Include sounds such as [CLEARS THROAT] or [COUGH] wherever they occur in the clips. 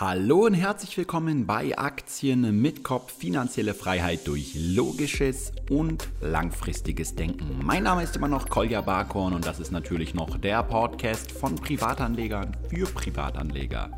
Hallo und herzlich willkommen bei Aktien mit Kopf finanzielle Freiheit durch logisches und langfristiges Denken. Mein Name ist immer noch Kolja Barkorn und das ist natürlich noch der Podcast von Privatanlegern für Privatanleger.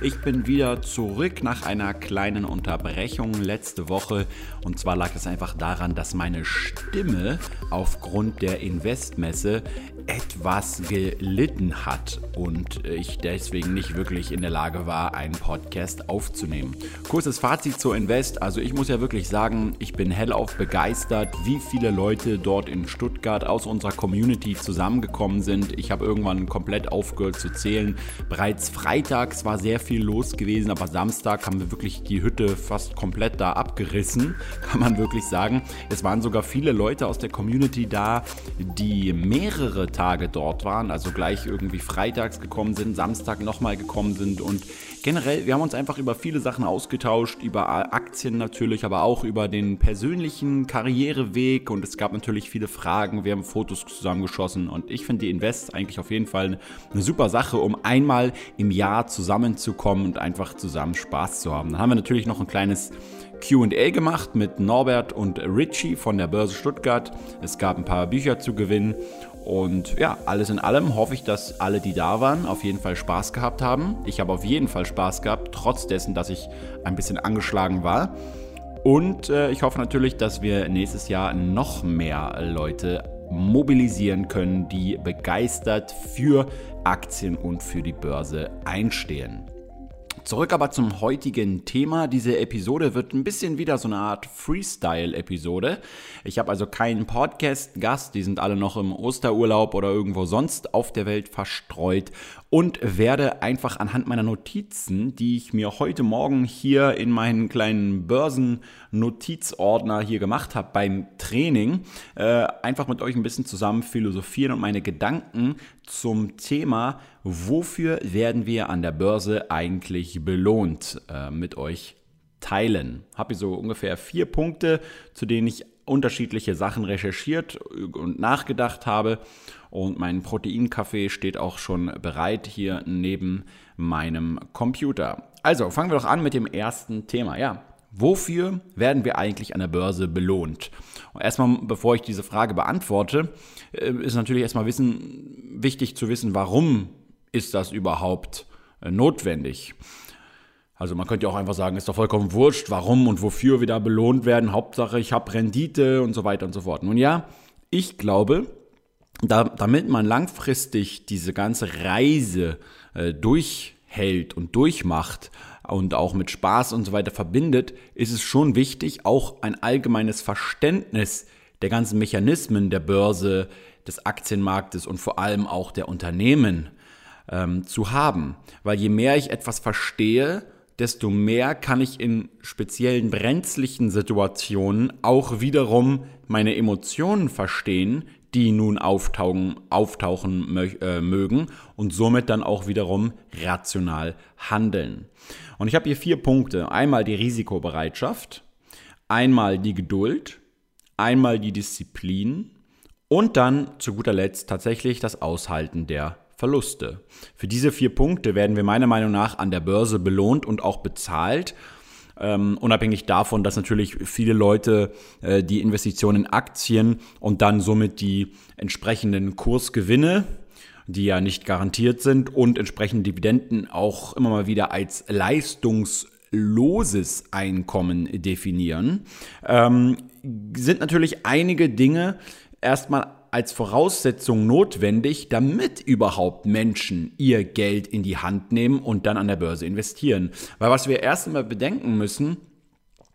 Ich bin wieder zurück nach einer kleinen Unterbrechung letzte Woche und zwar lag es einfach daran, dass meine Stimme aufgrund der Investmesse etwas gelitten hat und ich deswegen nicht wirklich in der Lage war, einen Podcast aufzunehmen. Kurzes Fazit zur Invest. Also ich muss ja wirklich sagen, ich bin hellauf begeistert, wie viele Leute dort in Stuttgart aus unserer Community zusammengekommen sind. Ich habe irgendwann komplett aufgehört zu zählen. Bereits freitags war sehr viel los gewesen, aber Samstag haben wir wirklich die Hütte fast komplett da abgerissen, [LAUGHS] kann man wirklich sagen. Es waren sogar viele Leute aus der Community da, die mehrere Tage dort waren, also gleich irgendwie freitags gekommen sind, Samstag nochmal gekommen sind und generell, wir haben uns einfach über viele Sachen ausgetauscht, über Aktien natürlich, aber auch über den persönlichen Karriereweg und es gab natürlich viele Fragen, wir haben Fotos zusammengeschossen und ich finde die Invest eigentlich auf jeden Fall eine super Sache, um einmal im Jahr zusammenzukommen und einfach zusammen Spaß zu haben. Dann haben wir natürlich noch ein kleines QA gemacht mit Norbert und Richie von der Börse Stuttgart. Es gab ein paar Bücher zu gewinnen und ja, alles in allem hoffe ich, dass alle, die da waren, auf jeden Fall Spaß gehabt haben. Ich habe auf jeden Fall Spaß gehabt, trotz dessen, dass ich ein bisschen angeschlagen war. Und äh, ich hoffe natürlich, dass wir nächstes Jahr noch mehr Leute mobilisieren können, die begeistert für Aktien und für die Börse einstehen. Zurück aber zum heutigen Thema. Diese Episode wird ein bisschen wieder so eine Art Freestyle-Episode. Ich habe also keinen Podcast-Gast, die sind alle noch im Osterurlaub oder irgendwo sonst auf der Welt verstreut und werde einfach anhand meiner Notizen, die ich mir heute Morgen hier in meinen kleinen Börsen-Notizordner hier gemacht habe beim Training, äh, einfach mit euch ein bisschen zusammen philosophieren und meine Gedanken zum Thema, wofür werden wir an der Börse eigentlich belohnt, äh, mit euch teilen. Habe ich so ungefähr vier Punkte, zu denen ich unterschiedliche Sachen recherchiert und nachgedacht habe. Und mein Proteinkaffee steht auch schon bereit hier neben meinem Computer. Also fangen wir doch an mit dem ersten Thema. Ja, wofür werden wir eigentlich an der Börse belohnt? Und erstmal, bevor ich diese Frage beantworte, äh, ist natürlich erstmal wissen, wichtig zu wissen, warum ist das überhaupt äh, notwendig? Also man könnte ja auch einfach sagen, ist doch vollkommen wurscht, warum und wofür wir da belohnt werden. Hauptsache, ich habe Rendite und so weiter und so fort. Nun ja, ich glaube, da, damit man langfristig diese ganze Reise äh, durchhält und durchmacht und auch mit Spaß und so weiter verbindet, ist es schon wichtig, auch ein allgemeines Verständnis der ganzen Mechanismen der Börse, des Aktienmarktes und vor allem auch der Unternehmen ähm, zu haben. Weil je mehr ich etwas verstehe, desto mehr kann ich in speziellen brenzlichen Situationen auch wiederum meine Emotionen verstehen, die nun auftauchen, auftauchen äh, mögen und somit dann auch wiederum rational handeln. Und ich habe hier vier Punkte. Einmal die Risikobereitschaft, einmal die Geduld, einmal die Disziplin und dann zu guter Letzt tatsächlich das Aushalten der Verluste. Für diese vier Punkte werden wir meiner Meinung nach an der Börse belohnt und auch bezahlt. Ähm, unabhängig davon, dass natürlich viele Leute äh, die Investitionen in Aktien und dann somit die entsprechenden Kursgewinne, die ja nicht garantiert sind, und entsprechende Dividenden auch immer mal wieder als leistungsloses Einkommen definieren, ähm, sind natürlich einige Dinge erstmal als Voraussetzung notwendig, damit überhaupt Menschen ihr Geld in die Hand nehmen und dann an der Börse investieren. Weil was wir erst einmal bedenken müssen,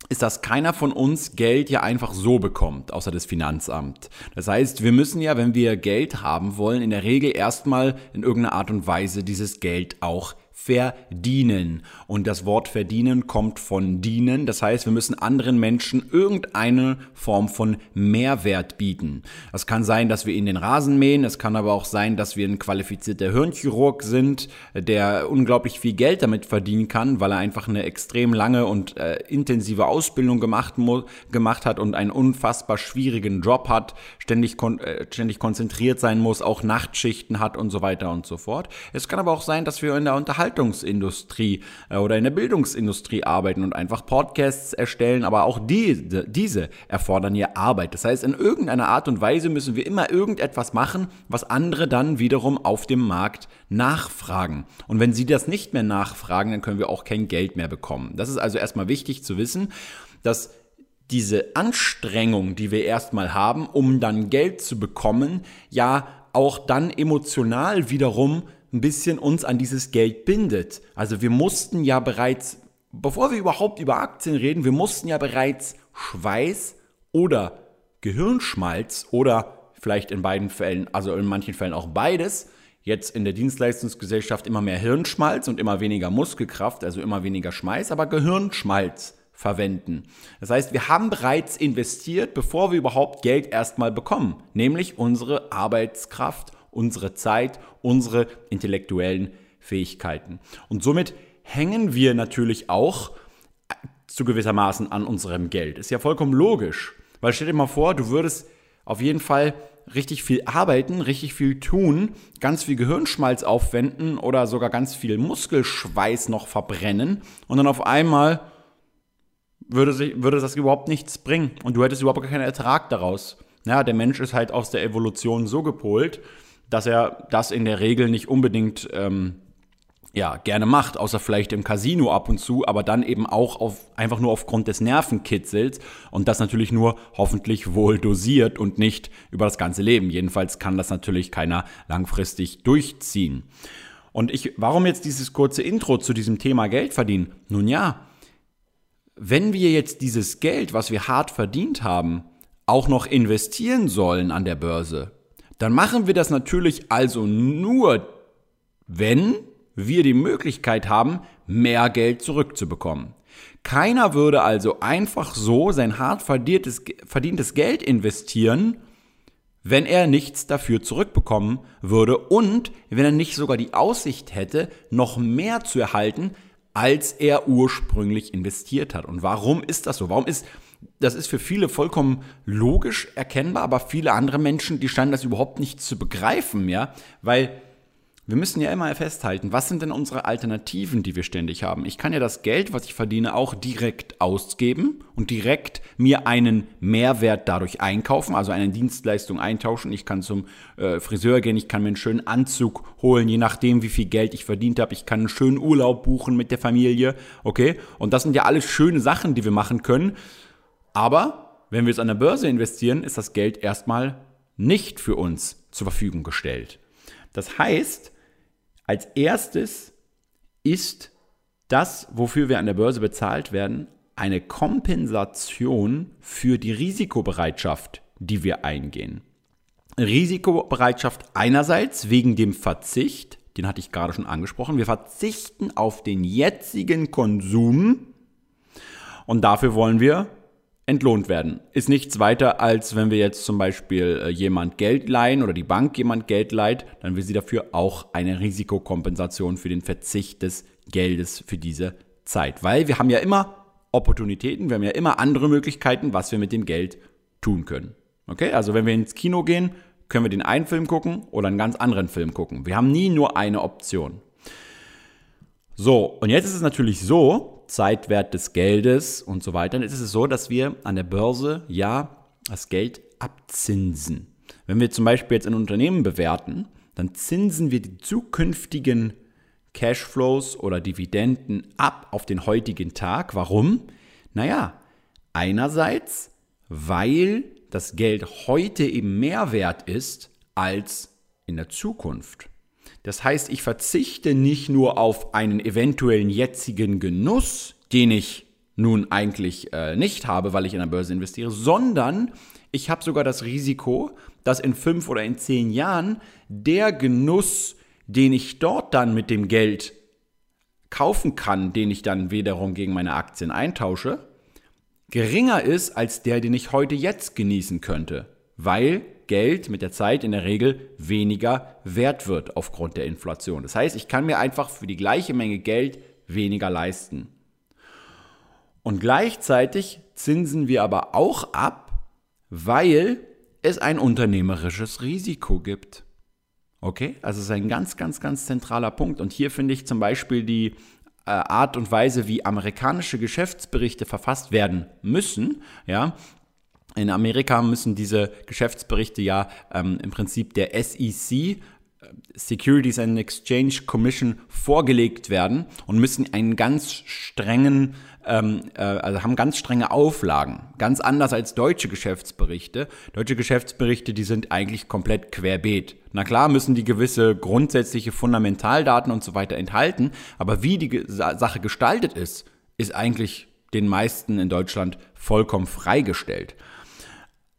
ist, dass keiner von uns Geld ja einfach so bekommt, außer das Finanzamt. Das heißt, wir müssen ja, wenn wir Geld haben wollen, in der Regel erstmal in irgendeiner Art und Weise dieses Geld auch verdienen. Und das Wort verdienen kommt von dienen. Das heißt, wir müssen anderen Menschen irgendeine Form von Mehrwert bieten. Das kann sein, dass wir ihnen den Rasen mähen. Es kann aber auch sein, dass wir ein qualifizierter Hirnchirurg sind, der unglaublich viel Geld damit verdienen kann, weil er einfach eine extrem lange und äh, intensive Ausbildung gemacht, gemacht hat und einen unfassbar schwierigen Job hat, ständig, kon äh, ständig konzentriert sein muss, auch Nachtschichten hat und so weiter und so fort. Es kann aber auch sein, dass wir in der Unterhaltung Unterhaltungsindustrie äh, oder in der Bildungsindustrie arbeiten und einfach Podcasts erstellen, aber auch die, diese erfordern ja Arbeit. Das heißt, in irgendeiner Art und Weise müssen wir immer irgendetwas machen, was andere dann wiederum auf dem Markt nachfragen. Und wenn sie das nicht mehr nachfragen, dann können wir auch kein Geld mehr bekommen. Das ist also erstmal wichtig zu wissen, dass diese Anstrengung, die wir erstmal haben, um dann Geld zu bekommen, ja auch dann emotional wiederum ein bisschen uns an dieses Geld bindet. Also wir mussten ja bereits, bevor wir überhaupt über Aktien reden, wir mussten ja bereits Schweiß oder Gehirnschmalz oder vielleicht in beiden Fällen, also in manchen Fällen auch beides, jetzt in der Dienstleistungsgesellschaft immer mehr Hirnschmalz und immer weniger Muskelkraft, also immer weniger Schmeiß, aber Gehirnschmalz verwenden. Das heißt, wir haben bereits investiert, bevor wir überhaupt Geld erstmal bekommen, nämlich unsere Arbeitskraft, unsere Zeit, unsere intellektuellen Fähigkeiten. Und somit hängen wir natürlich auch zu gewissermaßen an unserem Geld. Ist ja vollkommen logisch, weil stell dir mal vor, du würdest auf jeden Fall richtig viel arbeiten, richtig viel tun, ganz viel Gehirnschmalz aufwenden oder sogar ganz viel Muskelschweiß noch verbrennen und dann auf einmal würde, sich, würde das überhaupt nichts bringen und du hättest überhaupt keinen Ertrag daraus. Ja, der Mensch ist halt aus der Evolution so gepolt, dass er das in der Regel nicht unbedingt ähm, ja, gerne macht, außer vielleicht im Casino ab und zu, aber dann eben auch auf, einfach nur aufgrund des Nervenkitzels und das natürlich nur hoffentlich wohl dosiert und nicht über das ganze Leben. Jedenfalls kann das natürlich keiner langfristig durchziehen. Und ich, warum jetzt dieses kurze Intro zu diesem Thema Geld verdienen? Nun ja, wenn wir jetzt dieses Geld, was wir hart verdient haben, auch noch investieren sollen an der Börse, dann machen wir das natürlich also nur, wenn wir die Möglichkeit haben, mehr Geld zurückzubekommen. Keiner würde also einfach so sein hart verdientes, Geld investieren, wenn er nichts dafür zurückbekommen würde und wenn er nicht sogar die Aussicht hätte, noch mehr zu erhalten, als er ursprünglich investiert hat. Und warum ist das so? Warum ist das ist für viele vollkommen logisch erkennbar, aber viele andere Menschen, die scheinen das überhaupt nicht zu begreifen, ja, weil wir müssen ja immer festhalten, was sind denn unsere Alternativen, die wir ständig haben? Ich kann ja das Geld, was ich verdiene, auch direkt ausgeben und direkt mir einen Mehrwert dadurch einkaufen, also eine Dienstleistung eintauschen. Ich kann zum äh, Friseur gehen, ich kann mir einen schönen Anzug holen, je nachdem, wie viel Geld ich verdient habe. Ich kann einen schönen Urlaub buchen mit der Familie, okay? Und das sind ja alles schöne Sachen, die wir machen können. Aber wenn wir es an der Börse investieren, ist das Geld erstmal nicht für uns zur Verfügung gestellt. Das heißt, als erstes ist das, wofür wir an der Börse bezahlt werden, eine Kompensation für die Risikobereitschaft, die wir eingehen. Risikobereitschaft einerseits wegen dem Verzicht, den hatte ich gerade schon angesprochen. Wir verzichten auf den jetzigen Konsum und dafür wollen wir entlohnt werden. Ist nichts weiter, als wenn wir jetzt zum Beispiel äh, jemand Geld leihen oder die Bank jemand Geld leiht, dann will sie dafür auch eine Risikokompensation für den Verzicht des Geldes für diese Zeit. Weil wir haben ja immer Opportunitäten, wir haben ja immer andere Möglichkeiten, was wir mit dem Geld tun können. Okay, also wenn wir ins Kino gehen, können wir den einen Film gucken oder einen ganz anderen Film gucken. Wir haben nie nur eine Option. So, und jetzt ist es natürlich so, Zeitwert des Geldes und so weiter, dann ist es so, dass wir an der Börse ja das Geld abzinsen. Wenn wir zum Beispiel jetzt ein Unternehmen bewerten, dann zinsen wir die zukünftigen Cashflows oder Dividenden ab auf den heutigen Tag. Warum? Naja, einerseits, weil das Geld heute eben mehr wert ist als in der Zukunft. Das heißt, ich verzichte nicht nur auf einen eventuellen jetzigen Genuss, den ich nun eigentlich äh, nicht habe, weil ich in der Börse investiere, sondern ich habe sogar das Risiko, dass in fünf oder in zehn Jahren der Genuss, den ich dort dann mit dem Geld kaufen kann, den ich dann wiederum gegen meine Aktien eintausche, geringer ist als der, den ich heute jetzt genießen könnte, weil Geld mit der Zeit in der Regel weniger wert wird aufgrund der Inflation. Das heißt, ich kann mir einfach für die gleiche Menge Geld weniger leisten. Und gleichzeitig zinsen wir aber auch ab, weil es ein unternehmerisches Risiko gibt. Okay, also es ist ein ganz, ganz, ganz zentraler Punkt. Und hier finde ich zum Beispiel die äh, Art und Weise, wie amerikanische Geschäftsberichte verfasst werden müssen, ja, in Amerika müssen diese Geschäftsberichte ja ähm, im Prinzip der SEC, äh, Securities and Exchange Commission, vorgelegt werden und müssen einen ganz strengen ähm, äh, also haben ganz strenge Auflagen. Ganz anders als deutsche Geschäftsberichte. Deutsche Geschäftsberichte, die sind eigentlich komplett querbeet. Na klar müssen die gewisse grundsätzliche Fundamentaldaten und so weiter enthalten, aber wie die Sache gestaltet ist, ist eigentlich den meisten in Deutschland vollkommen freigestellt.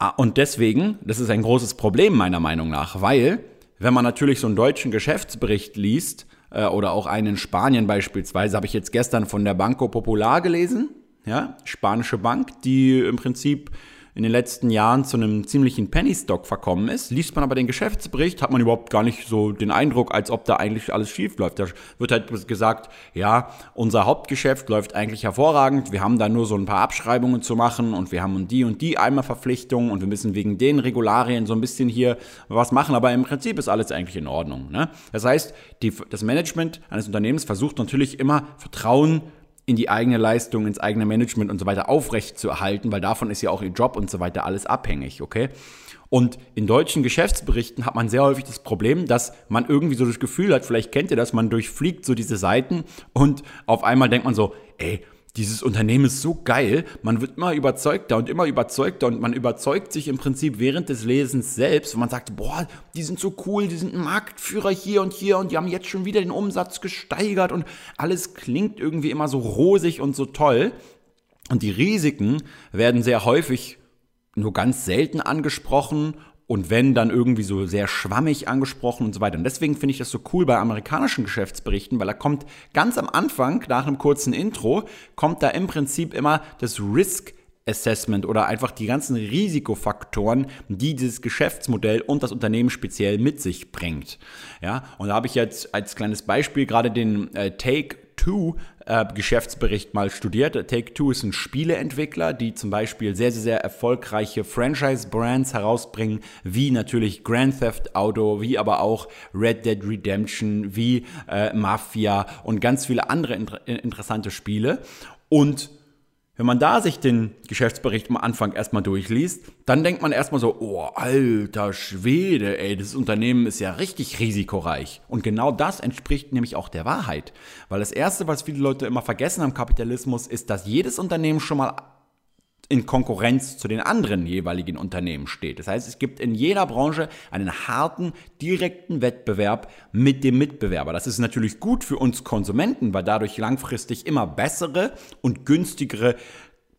Ah, und deswegen, das ist ein großes Problem meiner Meinung nach, weil wenn man natürlich so einen deutschen Geschäftsbericht liest, äh, oder auch einen in Spanien beispielsweise, habe ich jetzt gestern von der Banco Popular gelesen, ja, spanische Bank, die im Prinzip in den letzten Jahren zu einem ziemlichen Penny-Stock verkommen ist. Liest man aber den Geschäftsbericht, hat man überhaupt gar nicht so den Eindruck, als ob da eigentlich alles schief läuft. Da wird halt gesagt, ja, unser Hauptgeschäft läuft eigentlich hervorragend. Wir haben da nur so ein paar Abschreibungen zu machen und wir haben die und die Eimerverpflichtungen und wir müssen wegen den Regularien so ein bisschen hier was machen. Aber im Prinzip ist alles eigentlich in Ordnung. Ne? Das heißt, die, das Management eines Unternehmens versucht natürlich immer Vertrauen in die eigene Leistung, ins eigene Management und so weiter aufrecht zu erhalten, weil davon ist ja auch ihr Job und so weiter alles abhängig, okay? Und in deutschen Geschäftsberichten hat man sehr häufig das Problem, dass man irgendwie so das Gefühl hat, vielleicht kennt ihr das, man durchfliegt so diese Seiten und auf einmal denkt man so, ey, dieses Unternehmen ist so geil, man wird immer überzeugter und immer überzeugter und man überzeugt sich im Prinzip während des Lesens selbst, und man sagt, boah, die sind so cool, die sind ein Marktführer hier und hier und die haben jetzt schon wieder den Umsatz gesteigert und alles klingt irgendwie immer so rosig und so toll. Und die Risiken werden sehr häufig nur ganz selten angesprochen und wenn dann irgendwie so sehr schwammig angesprochen und so weiter. Und deswegen finde ich das so cool bei amerikanischen Geschäftsberichten, weil da kommt ganz am Anfang, nach einem kurzen Intro, kommt da im Prinzip immer das Risk Assessment oder einfach die ganzen Risikofaktoren, die dieses Geschäftsmodell und das Unternehmen speziell mit sich bringt. Ja, und da habe ich jetzt als kleines Beispiel gerade den äh, Take Two äh, Geschäftsbericht mal studiert. Take-Two ist ein Spieleentwickler, die zum Beispiel sehr, sehr, sehr erfolgreiche Franchise-Brands herausbringen, wie natürlich Grand Theft Auto, wie aber auch Red Dead Redemption, wie äh, Mafia und ganz viele andere inter interessante Spiele. Und wenn man da sich den Geschäftsbericht am Anfang erstmal durchliest, dann denkt man erstmal so, oh, alter Schwede, ey, das Unternehmen ist ja richtig risikoreich. Und genau das entspricht nämlich auch der Wahrheit. Weil das Erste, was viele Leute immer vergessen am Kapitalismus, ist, dass jedes Unternehmen schon mal in Konkurrenz zu den anderen jeweiligen Unternehmen steht. Das heißt, es gibt in jeder Branche einen harten, direkten Wettbewerb mit dem Mitbewerber. Das ist natürlich gut für uns Konsumenten, weil dadurch langfristig immer bessere und günstigere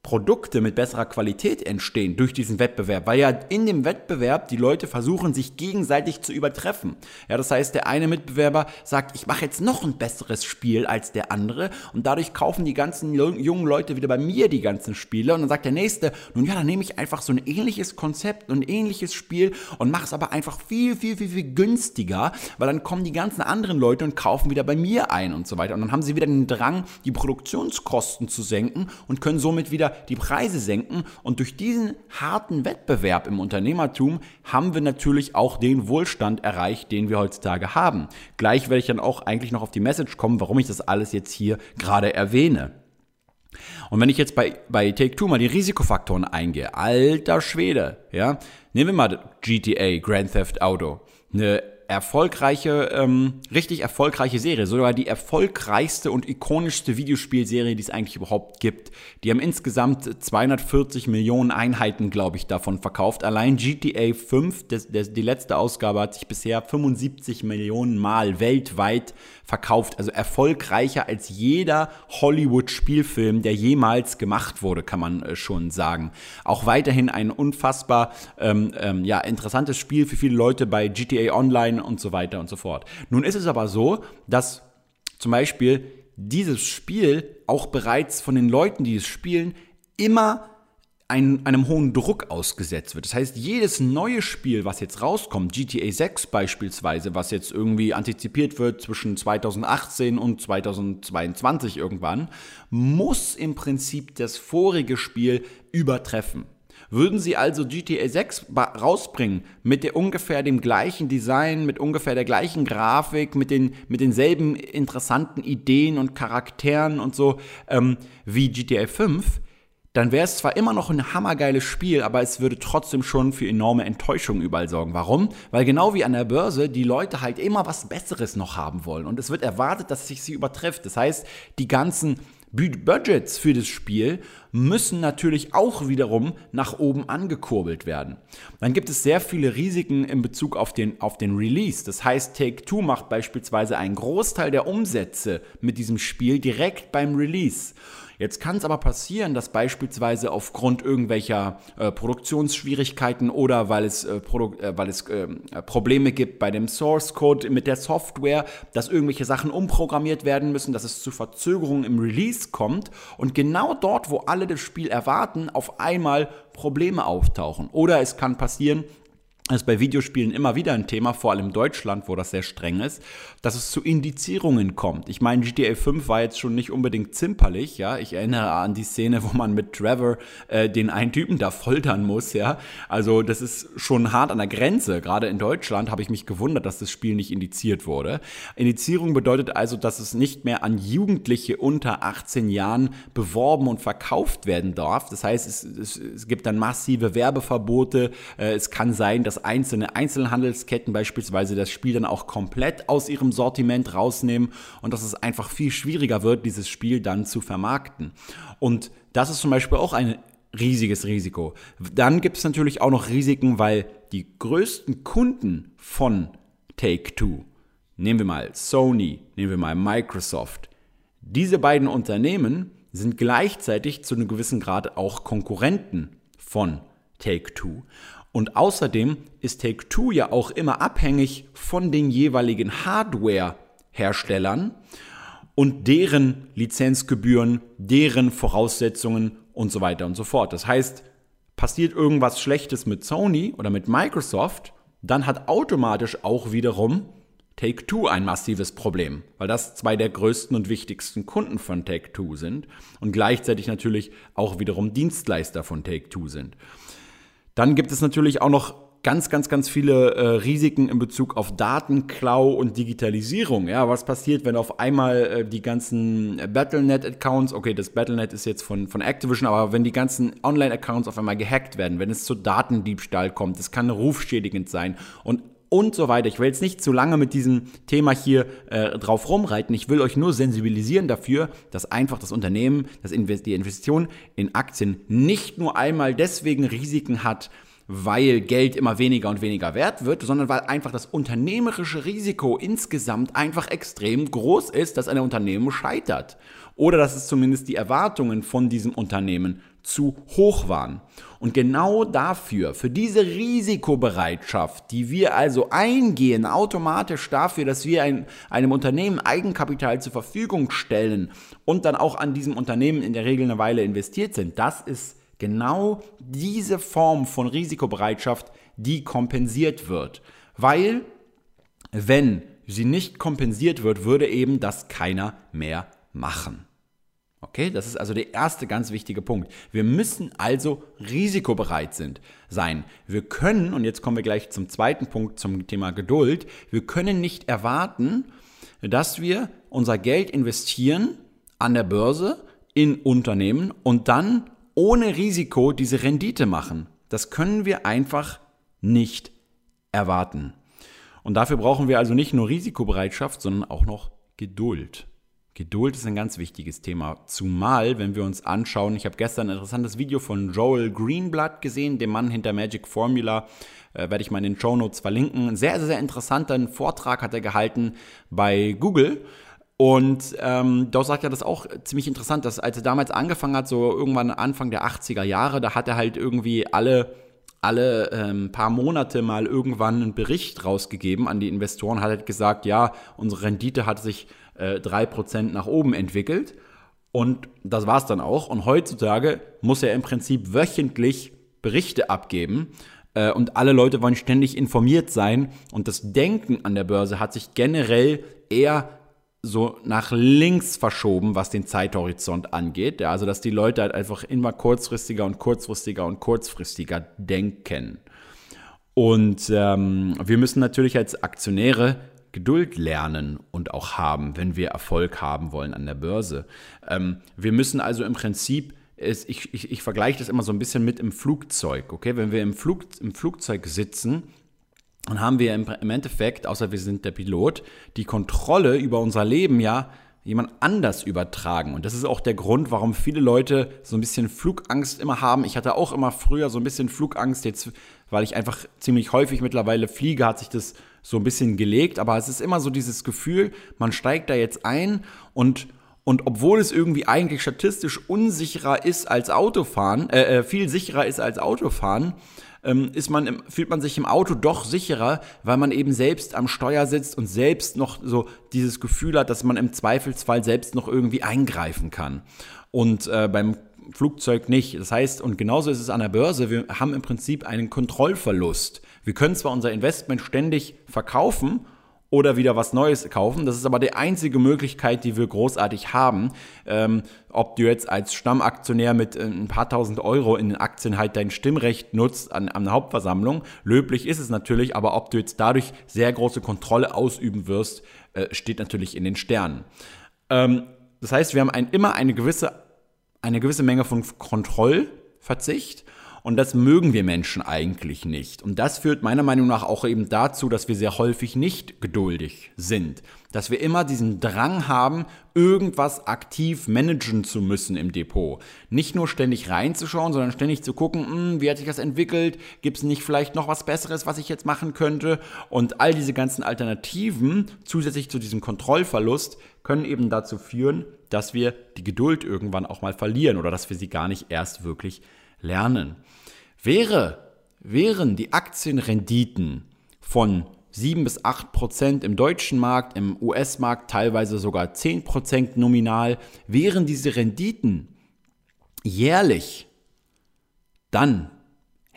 Produkte mit besserer Qualität entstehen durch diesen Wettbewerb, weil ja in dem Wettbewerb die Leute versuchen, sich gegenseitig zu übertreffen. Ja, das heißt, der eine Mitbewerber sagt, ich mache jetzt noch ein besseres Spiel als der andere und dadurch kaufen die ganzen jungen Leute wieder bei mir die ganzen Spiele und dann sagt der nächste, nun ja, dann nehme ich einfach so ein ähnliches Konzept und ein ähnliches Spiel und mache es aber einfach viel, viel, viel, viel günstiger, weil dann kommen die ganzen anderen Leute und kaufen wieder bei mir ein und so weiter und dann haben sie wieder den Drang, die Produktionskosten zu senken und können somit wieder die Preise senken. Und durch diesen harten Wettbewerb im Unternehmertum haben wir natürlich auch den Wohlstand erreicht, den wir heutzutage haben. Gleich werde ich dann auch eigentlich noch auf die Message kommen, warum ich das alles jetzt hier gerade erwähne. Und wenn ich jetzt bei, bei Take-Two mal die Risikofaktoren eingehe, alter Schwede, ja, nehmen wir mal GTA, Grand Theft Auto, eine erfolgreiche, ähm, richtig erfolgreiche Serie, sogar die erfolgreichste und ikonischste Videospielserie, die es eigentlich überhaupt gibt. Die haben insgesamt 240 Millionen Einheiten, glaube ich, davon verkauft. Allein GTA 5, das, das, die letzte Ausgabe, hat sich bisher 75 Millionen Mal weltweit verkauft. Also erfolgreicher als jeder Hollywood-Spielfilm, der jemals gemacht wurde, kann man äh, schon sagen. Auch weiterhin ein unfassbar ähm, ähm, ja, interessantes Spiel für viele Leute bei GTA Online und so weiter und so fort. Nun ist es aber so, dass zum Beispiel dieses Spiel auch bereits von den Leuten, die es spielen, immer ein, einem hohen Druck ausgesetzt wird. Das heißt, jedes neue Spiel, was jetzt rauskommt, GTA 6 beispielsweise, was jetzt irgendwie antizipiert wird zwischen 2018 und 2022 irgendwann, muss im Prinzip das vorige Spiel übertreffen. Würden sie also GTA 6 rausbringen mit der ungefähr dem gleichen Design, mit ungefähr der gleichen Grafik, mit, den, mit denselben interessanten Ideen und Charakteren und so ähm, wie GTA 5, dann wäre es zwar immer noch ein hammergeiles Spiel, aber es würde trotzdem schon für enorme Enttäuschung überall sorgen. Warum? Weil genau wie an der Börse die Leute halt immer was Besseres noch haben wollen und es wird erwartet, dass sich sie übertrifft. Das heißt, die ganzen Budgets für das Spiel müssen natürlich auch wiederum nach oben angekurbelt werden. Dann gibt es sehr viele Risiken in Bezug auf den, auf den Release. Das heißt, Take-Two macht beispielsweise einen Großteil der Umsätze mit diesem Spiel direkt beim Release. Jetzt kann es aber passieren, dass beispielsweise aufgrund irgendwelcher äh, Produktionsschwierigkeiten oder weil es, äh, äh, weil es ähm, Probleme gibt bei dem Source Code mit der Software, dass irgendwelche Sachen umprogrammiert werden müssen, dass es zu Verzögerungen im Release kommt und genau dort, wo alle das Spiel erwarten, auf einmal Probleme auftauchen. Oder es kann passieren, das ist bei Videospielen immer wieder ein Thema, vor allem in Deutschland, wo das sehr streng ist, dass es zu Indizierungen kommt. Ich meine, GTA 5 war jetzt schon nicht unbedingt zimperlich, ja. Ich erinnere an die Szene, wo man mit Trevor äh, den einen Typen da foltern muss, ja. Also das ist schon hart an der Grenze. Gerade in Deutschland habe ich mich gewundert, dass das Spiel nicht indiziert wurde. Indizierung bedeutet also, dass es nicht mehr an Jugendliche unter 18 Jahren beworben und verkauft werden darf. Das heißt, es, es, es gibt dann massive Werbeverbote. Äh, es kann sein, dass dass einzelne Einzelhandelsketten beispielsweise das Spiel dann auch komplett aus ihrem Sortiment rausnehmen und dass es einfach viel schwieriger wird, dieses Spiel dann zu vermarkten. Und das ist zum Beispiel auch ein riesiges Risiko. Dann gibt es natürlich auch noch Risiken, weil die größten Kunden von Take-Two, nehmen wir mal Sony, nehmen wir mal Microsoft, diese beiden Unternehmen sind gleichzeitig zu einem gewissen Grad auch Konkurrenten von Take-Two. Und außerdem ist Take-Two ja auch immer abhängig von den jeweiligen Hardware-Herstellern und deren Lizenzgebühren, deren Voraussetzungen und so weiter und so fort. Das heißt, passiert irgendwas Schlechtes mit Sony oder mit Microsoft, dann hat automatisch auch wiederum Take-Two ein massives Problem, weil das zwei der größten und wichtigsten Kunden von Take-Two sind und gleichzeitig natürlich auch wiederum Dienstleister von Take-Two sind. Dann gibt es natürlich auch noch ganz, ganz, ganz viele äh, Risiken in Bezug auf Datenklau und Digitalisierung. Ja, was passiert, wenn auf einmal äh, die ganzen Battlenet-Accounts, okay, das Battlenet ist jetzt von, von Activision, aber wenn die ganzen Online-Accounts auf einmal gehackt werden, wenn es zu Datendiebstahl kommt, das kann rufschädigend sein und und so weiter. Ich will jetzt nicht zu lange mit diesem Thema hier äh, drauf rumreiten. Ich will euch nur sensibilisieren dafür, dass einfach das Unternehmen, das Invest die Investition in Aktien nicht nur einmal deswegen Risiken hat, weil Geld immer weniger und weniger wert wird, sondern weil einfach das unternehmerische Risiko insgesamt einfach extrem groß ist, dass ein Unternehmen scheitert. Oder dass es zumindest die Erwartungen von diesem Unternehmen zu hoch waren. Und genau dafür, für diese Risikobereitschaft, die wir also eingehen, automatisch dafür, dass wir ein, einem Unternehmen Eigenkapital zur Verfügung stellen und dann auch an diesem Unternehmen in der Regel eine Weile investiert sind, das ist genau diese Form von Risikobereitschaft, die kompensiert wird. Weil, wenn sie nicht kompensiert wird, würde eben das keiner mehr machen. Okay, das ist also der erste ganz wichtige Punkt. Wir müssen also risikobereit sind, sein. Wir können, und jetzt kommen wir gleich zum zweiten Punkt, zum Thema Geduld, wir können nicht erwarten, dass wir unser Geld investieren an der Börse in Unternehmen und dann ohne Risiko diese Rendite machen. Das können wir einfach nicht erwarten. Und dafür brauchen wir also nicht nur Risikobereitschaft, sondern auch noch Geduld. Geduld ist ein ganz wichtiges Thema, zumal wenn wir uns anschauen, ich habe gestern ein interessantes Video von Joel Greenblatt gesehen, dem Mann hinter Magic Formula, äh, werde ich mal in den Show Notes verlinken. Sehr, sehr, sehr interessanten Vortrag hat er gehalten bei Google. Und ähm, dort sagt er das auch ziemlich interessant, dass als er damals angefangen hat, so irgendwann Anfang der 80er Jahre, da hat er halt irgendwie alle alle ähm, paar Monate mal irgendwann einen Bericht rausgegeben an die Investoren, hat halt gesagt, ja, unsere Rendite hat sich äh, 3% nach oben entwickelt. Und das war es dann auch. Und heutzutage muss er im Prinzip wöchentlich Berichte abgeben. Äh, und alle Leute wollen ständig informiert sein. Und das Denken an der Börse hat sich generell eher so nach links verschoben, was den Zeithorizont angeht. Ja, also dass die Leute halt einfach immer kurzfristiger und kurzfristiger und kurzfristiger denken. Und ähm, wir müssen natürlich als Aktionäre Geduld lernen und auch haben, wenn wir Erfolg haben wollen an der Börse. Ähm, wir müssen also im Prinzip, es, ich, ich, ich vergleiche das immer so ein bisschen mit im Flugzeug. Okay, wenn wir im, Flug, im Flugzeug sitzen, dann haben wir im, im Endeffekt, außer wir sind der Pilot, die Kontrolle über unser Leben ja jemand anders übertragen. Und das ist auch der Grund, warum viele Leute so ein bisschen Flugangst immer haben. Ich hatte auch immer früher so ein bisschen Flugangst, jetzt, weil ich einfach ziemlich häufig mittlerweile fliege, hat sich das so ein bisschen gelegt. Aber es ist immer so dieses Gefühl, man steigt da jetzt ein und und obwohl es irgendwie eigentlich statistisch unsicherer ist als Autofahren, äh, äh viel sicherer ist als Autofahren, ähm, ist man fühlt man sich im Auto doch sicherer, weil man eben selbst am Steuer sitzt und selbst noch so dieses Gefühl hat, dass man im Zweifelsfall selbst noch irgendwie eingreifen kann. Und äh, beim Flugzeug nicht. Das heißt, und genauso ist es an der Börse, wir haben im Prinzip einen Kontrollverlust. Wir können zwar unser Investment ständig verkaufen oder wieder was Neues kaufen. Das ist aber die einzige Möglichkeit, die wir großartig haben. Ähm, ob du jetzt als Stammaktionär mit äh, ein paar tausend Euro in den Aktien halt dein Stimmrecht nutzt an, an der Hauptversammlung. Löblich ist es natürlich, aber ob du jetzt dadurch sehr große Kontrolle ausüben wirst, äh, steht natürlich in den Sternen. Ähm, das heißt, wir haben ein, immer eine gewisse, eine gewisse Menge von Kontrollverzicht und das mögen wir Menschen eigentlich nicht. Und das führt meiner Meinung nach auch eben dazu, dass wir sehr häufig nicht geduldig sind. Dass wir immer diesen Drang haben, irgendwas aktiv managen zu müssen im Depot. Nicht nur ständig reinzuschauen, sondern ständig zu gucken, hm, wie hat sich das entwickelt? Gibt es nicht vielleicht noch was Besseres, was ich jetzt machen könnte? Und all diese ganzen Alternativen, zusätzlich zu diesem Kontrollverlust, können eben dazu führen, dass wir die Geduld irgendwann auch mal verlieren oder dass wir sie gar nicht erst wirklich lernen. Wäre, wären die Aktienrenditen von 7 bis 8 Prozent im deutschen Markt, im US-Markt teilweise sogar 10 Prozent nominal, wären diese Renditen jährlich, dann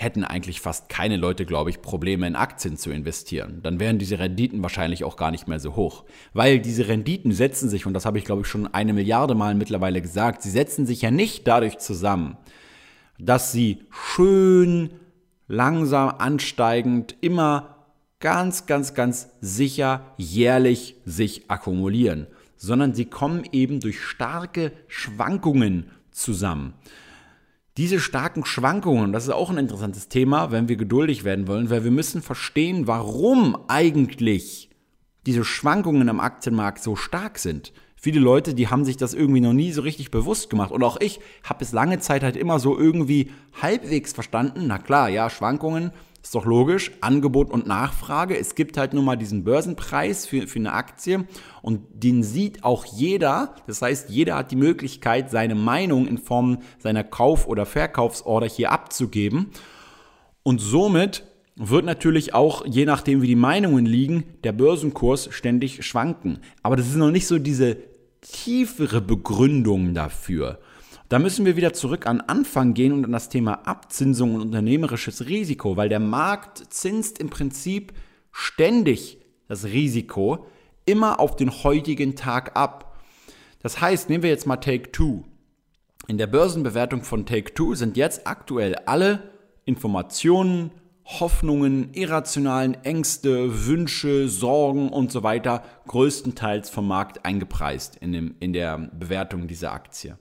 hätten eigentlich fast keine Leute, glaube ich, Probleme in Aktien zu investieren. Dann wären diese Renditen wahrscheinlich auch gar nicht mehr so hoch. Weil diese Renditen setzen sich, und das habe ich, glaube ich, schon eine Milliarde Mal mittlerweile gesagt, sie setzen sich ja nicht dadurch zusammen, dass sie schön langsam ansteigend immer ganz, ganz, ganz sicher jährlich sich akkumulieren, sondern sie kommen eben durch starke Schwankungen zusammen. Diese starken Schwankungen, das ist auch ein interessantes Thema, wenn wir geduldig werden wollen, weil wir müssen verstehen, warum eigentlich diese Schwankungen am Aktienmarkt so stark sind viele Leute, die haben sich das irgendwie noch nie so richtig bewusst gemacht. Und auch ich habe es lange Zeit halt immer so irgendwie halbwegs verstanden. Na klar, ja, Schwankungen, ist doch logisch. Angebot und Nachfrage. Es gibt halt nun mal diesen Börsenpreis für, für eine Aktie und den sieht auch jeder. Das heißt, jeder hat die Möglichkeit, seine Meinung in Form seiner Kauf- oder Verkaufsorder hier abzugeben. Und somit wird natürlich auch, je nachdem wie die Meinungen liegen, der Börsenkurs ständig schwanken. Aber das ist noch nicht so diese tiefere Begründung dafür. Da müssen wir wieder zurück an Anfang gehen und an das Thema Abzinsung und unternehmerisches Risiko, weil der Markt zinst im Prinzip ständig das Risiko immer auf den heutigen Tag ab. Das heißt, nehmen wir jetzt mal Take Two. In der Börsenbewertung von Take Two sind jetzt aktuell alle Informationen, Hoffnungen, irrationalen Ängste, Wünsche, Sorgen und so weiter größtenteils vom Markt eingepreist in, dem, in der Bewertung dieser Aktie.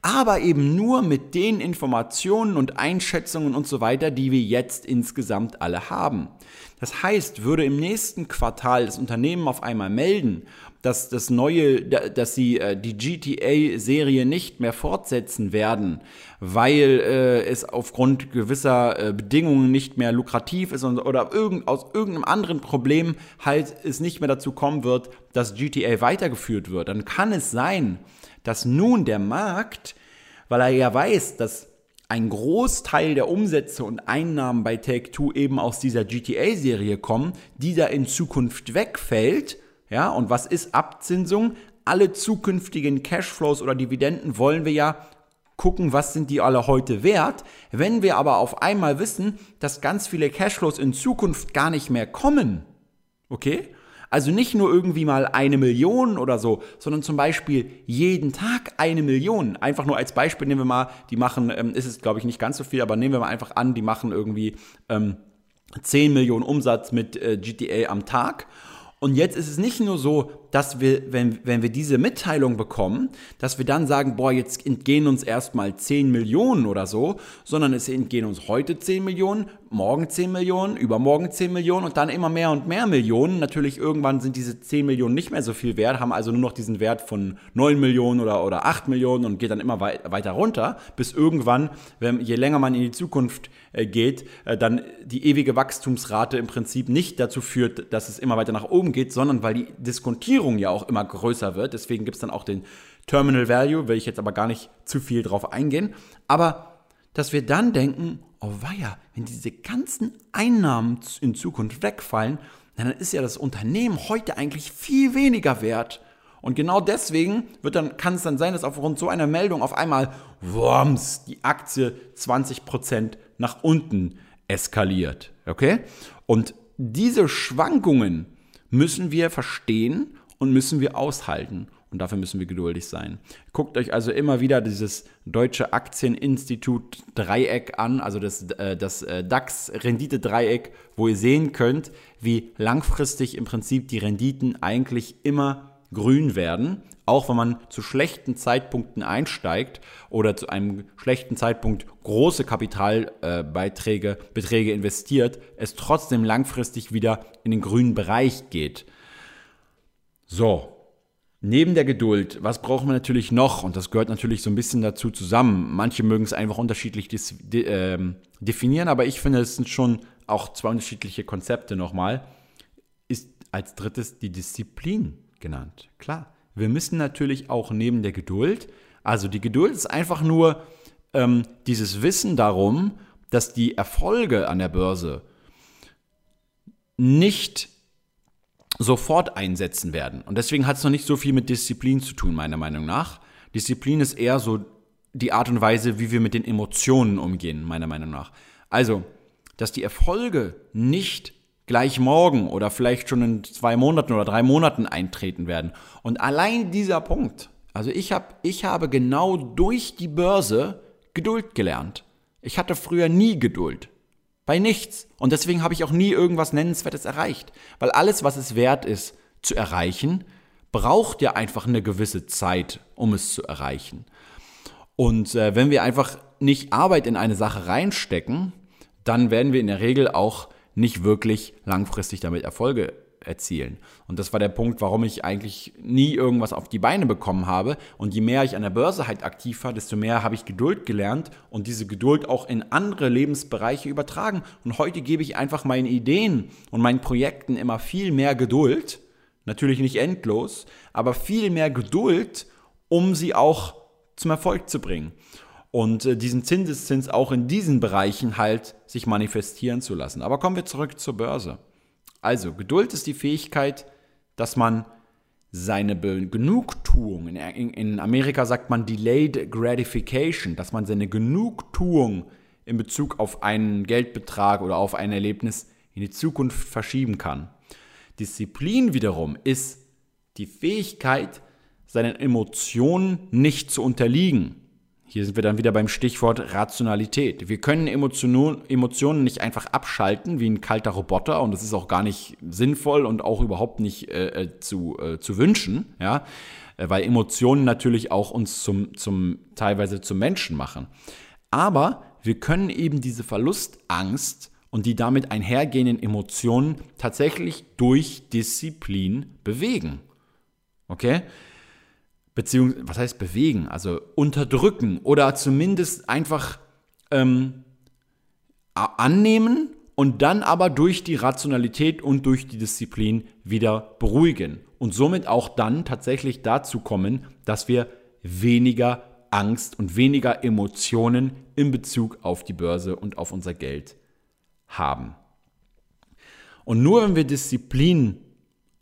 Aber eben nur mit den Informationen und Einschätzungen und so weiter, die wir jetzt insgesamt alle haben. Das heißt, würde im nächsten Quartal das Unternehmen auf einmal melden, dass das neue, dass sie äh, die GTA-Serie nicht mehr fortsetzen werden, weil äh, es aufgrund gewisser äh, Bedingungen nicht mehr lukrativ ist oder aus irgendeinem anderen Problem halt es nicht mehr dazu kommen wird, dass GTA weitergeführt wird, dann kann es sein, dass nun der Markt, weil er ja weiß, dass ein Großteil der Umsätze und Einnahmen bei Take-Two eben aus dieser GTA-Serie kommen, die da in Zukunft wegfällt, ja, und was ist Abzinsung? Alle zukünftigen Cashflows oder Dividenden wollen wir ja gucken, was sind die alle heute wert. Wenn wir aber auf einmal wissen, dass ganz viele Cashflows in Zukunft gar nicht mehr kommen, okay? Also nicht nur irgendwie mal eine Million oder so, sondern zum Beispiel jeden Tag eine Million. Einfach nur als Beispiel nehmen wir mal, die machen, ähm, ist es glaube ich nicht ganz so viel, aber nehmen wir mal einfach an, die machen irgendwie ähm, 10 Millionen Umsatz mit äh, GTA am Tag. Und jetzt ist es nicht nur so, dass wir, wenn, wenn wir diese Mitteilung bekommen, dass wir dann sagen, boah, jetzt entgehen uns erstmal 10 Millionen oder so, sondern es entgehen uns heute 10 Millionen, morgen 10 Millionen, übermorgen 10 Millionen und dann immer mehr und mehr Millionen. Natürlich irgendwann sind diese 10 Millionen nicht mehr so viel wert, haben also nur noch diesen Wert von 9 Millionen oder, oder 8 Millionen und geht dann immer wei weiter runter, bis irgendwann, wenn, je länger man in die Zukunft geht, äh, dann die ewige Wachstumsrate im Prinzip nicht dazu führt, dass es immer weiter nach oben geht, sondern weil die Diskontierung ja auch immer größer wird. Deswegen gibt es dann auch den Terminal Value, will ich jetzt aber gar nicht zu viel drauf eingehen. Aber dass wir dann denken, oh weia, wenn diese ganzen Einnahmen in Zukunft wegfallen, dann ist ja das Unternehmen heute eigentlich viel weniger wert. Und genau deswegen wird dann, kann es dann sein, dass aufgrund so einer Meldung auf einmal, worms, die Aktie 20% nach unten eskaliert. Okay? Und diese Schwankungen müssen wir verstehen und müssen wir aushalten. Und dafür müssen wir geduldig sein. Guckt euch also immer wieder dieses deutsche Aktieninstitut Dreieck an, also das, äh, das äh, DAX-Rendite-Dreieck, wo ihr sehen könnt, wie langfristig im Prinzip die Renditen eigentlich immer grün werden, auch wenn man zu schlechten Zeitpunkten einsteigt oder zu einem schlechten Zeitpunkt große Kapitalbeiträge, äh, Beträge investiert, es trotzdem langfristig wieder in den grünen Bereich geht. So, Neben der Geduld, was brauchen wir natürlich noch? Und das gehört natürlich so ein bisschen dazu zusammen. Manche mögen es einfach unterschiedlich de äh, definieren, aber ich finde, es sind schon auch zwei unterschiedliche Konzepte nochmal. Ist als drittes die Disziplin genannt. Klar, wir müssen natürlich auch neben der Geduld, also die Geduld ist einfach nur ähm, dieses Wissen darum, dass die Erfolge an der Börse nicht sofort einsetzen werden. Und deswegen hat es noch nicht so viel mit Disziplin zu tun, meiner Meinung nach. Disziplin ist eher so die Art und Weise, wie wir mit den Emotionen umgehen, meiner Meinung nach. Also, dass die Erfolge nicht gleich morgen oder vielleicht schon in zwei Monaten oder drei Monaten eintreten werden. Und allein dieser Punkt, also ich, hab, ich habe genau durch die Börse Geduld gelernt. Ich hatte früher nie Geduld. Bei nichts. Und deswegen habe ich auch nie irgendwas Nennenswertes erreicht. Weil alles, was es wert ist zu erreichen, braucht ja einfach eine gewisse Zeit, um es zu erreichen. Und äh, wenn wir einfach nicht Arbeit in eine Sache reinstecken, dann werden wir in der Regel auch nicht wirklich langfristig damit Erfolge erzielen. Und das war der Punkt, warum ich eigentlich nie irgendwas auf die Beine bekommen habe. Und je mehr ich an der Börse halt aktiv war, desto mehr habe ich Geduld gelernt und diese Geduld auch in andere Lebensbereiche übertragen. Und heute gebe ich einfach meinen Ideen und meinen Projekten immer viel mehr Geduld. Natürlich nicht endlos, aber viel mehr Geduld, um sie auch zum Erfolg zu bringen. Und äh, diesen Zinseszins auch in diesen Bereichen halt sich manifestieren zu lassen. Aber kommen wir zurück zur Börse. Also, Geduld ist die Fähigkeit, dass man seine Genugtuung, in Amerika sagt man Delayed Gratification, dass man seine Genugtuung in Bezug auf einen Geldbetrag oder auf ein Erlebnis in die Zukunft verschieben kann. Disziplin wiederum ist die Fähigkeit, seinen Emotionen nicht zu unterliegen. Hier sind wir dann wieder beim Stichwort Rationalität. Wir können Emotionen nicht einfach abschalten wie ein kalter Roboter und das ist auch gar nicht sinnvoll und auch überhaupt nicht äh, äh zu, äh, zu wünschen, ja, äh, weil Emotionen natürlich auch uns zum, zum teilweise zum Menschen machen. Aber wir können eben diese Verlustangst und die damit einhergehenden Emotionen tatsächlich durch Disziplin bewegen. Okay? Beziehungsweise, was heißt bewegen, also unterdrücken oder zumindest einfach ähm, annehmen und dann aber durch die Rationalität und durch die Disziplin wieder beruhigen und somit auch dann tatsächlich dazu kommen, dass wir weniger Angst und weniger Emotionen in Bezug auf die Börse und auf unser Geld haben. Und nur wenn wir Disziplin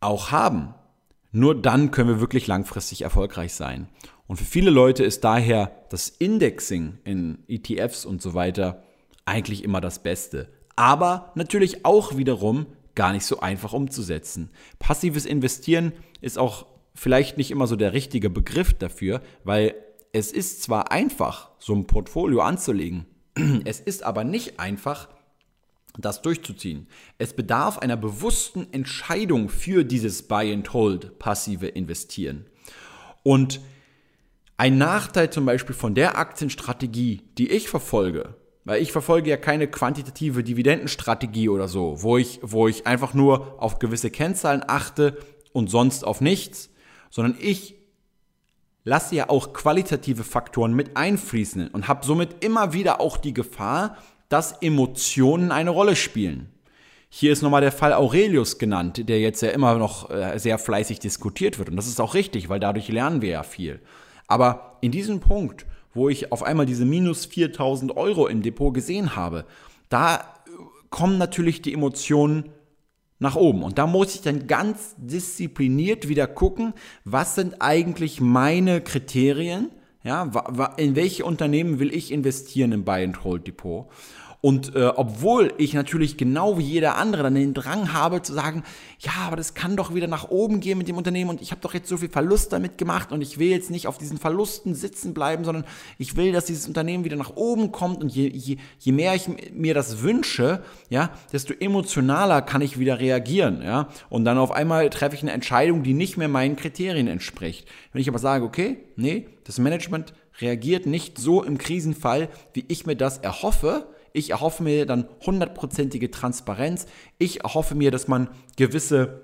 auch haben, nur dann können wir wirklich langfristig erfolgreich sein. Und für viele Leute ist daher das Indexing in ETFs und so weiter eigentlich immer das Beste. Aber natürlich auch wiederum gar nicht so einfach umzusetzen. Passives Investieren ist auch vielleicht nicht immer so der richtige Begriff dafür, weil es ist zwar einfach, so ein Portfolio anzulegen, [CLEARS THROAT] es ist aber nicht einfach, das durchzuziehen. Es bedarf einer bewussten Entscheidung für dieses Buy and Hold passive Investieren. Und ein Nachteil zum Beispiel von der Aktienstrategie, die ich verfolge, weil ich verfolge ja keine quantitative Dividendenstrategie oder so, wo ich, wo ich einfach nur auf gewisse Kennzahlen achte und sonst auf nichts, sondern ich lasse ja auch qualitative Faktoren mit einfließen und habe somit immer wieder auch die Gefahr, dass Emotionen eine Rolle spielen. Hier ist nochmal der Fall Aurelius genannt, der jetzt ja immer noch äh, sehr fleißig diskutiert wird. Und das ist auch richtig, weil dadurch lernen wir ja viel. Aber in diesem Punkt, wo ich auf einmal diese minus 4000 Euro im Depot gesehen habe, da kommen natürlich die Emotionen nach oben. Und da muss ich dann ganz diszipliniert wieder gucken, was sind eigentlich meine Kriterien, ja, in welche Unternehmen will ich investieren im Buy and Hold Depot? Und äh, obwohl ich natürlich genau wie jeder andere dann den Drang habe zu sagen, ja, aber das kann doch wieder nach oben gehen mit dem Unternehmen und ich habe doch jetzt so viel Verlust damit gemacht und ich will jetzt nicht auf diesen Verlusten sitzen bleiben, sondern ich will, dass dieses Unternehmen wieder nach oben kommt und je, je, je mehr ich mir das wünsche, ja, desto emotionaler kann ich wieder reagieren, ja. Und dann auf einmal treffe ich eine Entscheidung, die nicht mehr meinen Kriterien entspricht. Wenn ich aber sage, okay, nee, das Management reagiert nicht so im Krisenfall, wie ich mir das erhoffe, ich erhoffe mir dann hundertprozentige Transparenz. Ich erhoffe mir, dass man gewisse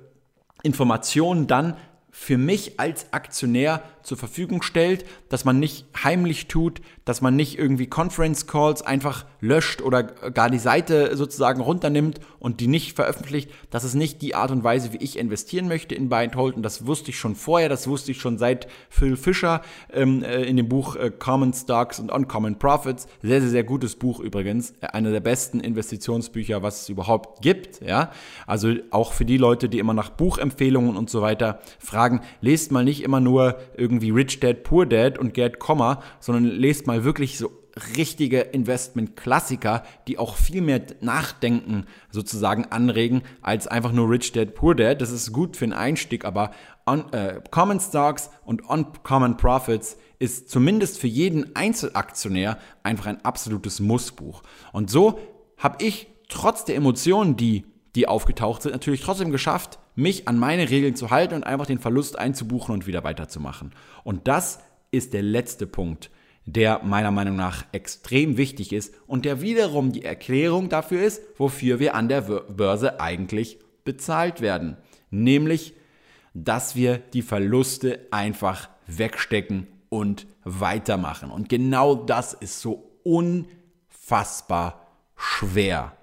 Informationen dann für mich als Aktionär zur Verfügung stellt, dass man nicht heimlich tut, dass man nicht irgendwie Conference Calls einfach löscht oder gar die Seite sozusagen runternimmt und die nicht veröffentlicht. Das ist nicht die Art und Weise, wie ich investieren möchte in Buy and Hold und das wusste ich schon vorher, das wusste ich schon seit Phil Fisher ähm, äh, in dem Buch äh, Common Stocks und Uncommon Profits. Sehr, sehr, sehr gutes Buch übrigens. Einer der besten Investitionsbücher, was es überhaupt gibt. Ja, Also auch für die Leute, die immer nach Buchempfehlungen und so weiter fragen, lest mal nicht immer nur irgendwie Rich Dad, Poor Dad und Gerd Komma, sondern lest mal wirklich so richtige Investment-Klassiker, die auch viel mehr Nachdenken sozusagen anregen, als einfach nur Rich Dad, Poor Dad. Das ist gut für einen Einstieg, aber on, äh, Common Stocks und Uncommon Profits ist zumindest für jeden Einzelaktionär einfach ein absolutes Mussbuch. Und so habe ich trotz der Emotionen, die, die aufgetaucht sind, natürlich trotzdem geschafft, mich an meine Regeln zu halten und einfach den Verlust einzubuchen und wieder weiterzumachen. Und das ist der letzte Punkt, der meiner Meinung nach extrem wichtig ist und der wiederum die Erklärung dafür ist, wofür wir an der Börse eigentlich bezahlt werden. Nämlich, dass wir die Verluste einfach wegstecken und weitermachen. Und genau das ist so unfassbar schwer.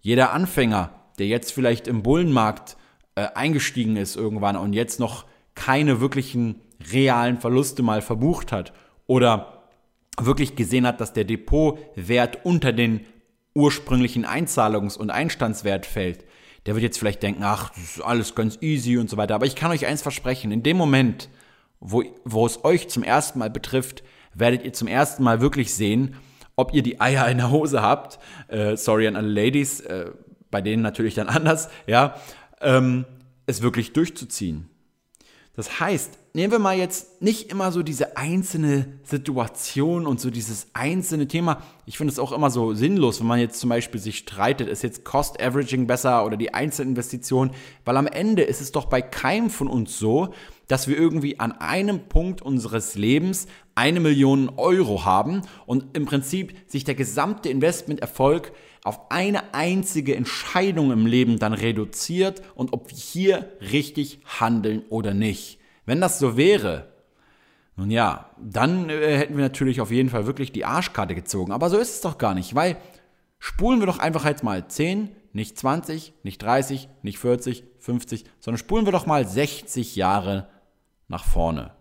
Jeder Anfänger, der jetzt vielleicht im Bullenmarkt äh, eingestiegen ist irgendwann und jetzt noch keine wirklichen realen Verluste mal verbucht hat oder wirklich gesehen hat, dass der Depotwert unter den ursprünglichen Einzahlungs- und Einstandswert fällt, der wird jetzt vielleicht denken, ach, das ist alles ganz easy und so weiter. Aber ich kann euch eins versprechen, in dem Moment, wo, wo es euch zum ersten Mal betrifft, werdet ihr zum ersten Mal wirklich sehen, ob ihr die Eier in der Hose habt. Äh, sorry an alle Ladies, äh, bei denen natürlich dann [LAUGHS] anders, ja ähm, es wirklich durchzuziehen. Das heißt, nehmen wir mal jetzt nicht immer so diese einzelne Situation und so dieses einzelne Thema. Ich finde es auch immer so sinnlos, wenn man jetzt zum Beispiel sich streitet, ist jetzt Cost Averaging besser oder die Einzelinvestition, weil am Ende ist es doch bei keinem von uns so, dass wir irgendwie an einem Punkt unseres Lebens eine Million Euro haben und im Prinzip sich der gesamte Investmenterfolg auf eine einzige Entscheidung im Leben dann reduziert und ob wir hier richtig handeln oder nicht. Wenn das so wäre, nun ja, dann äh, hätten wir natürlich auf jeden Fall wirklich die Arschkarte gezogen. Aber so ist es doch gar nicht, weil spulen wir doch einfach jetzt mal 10, nicht 20, nicht 30, nicht 40, 50, sondern spulen wir doch mal 60 Jahre nach vorne.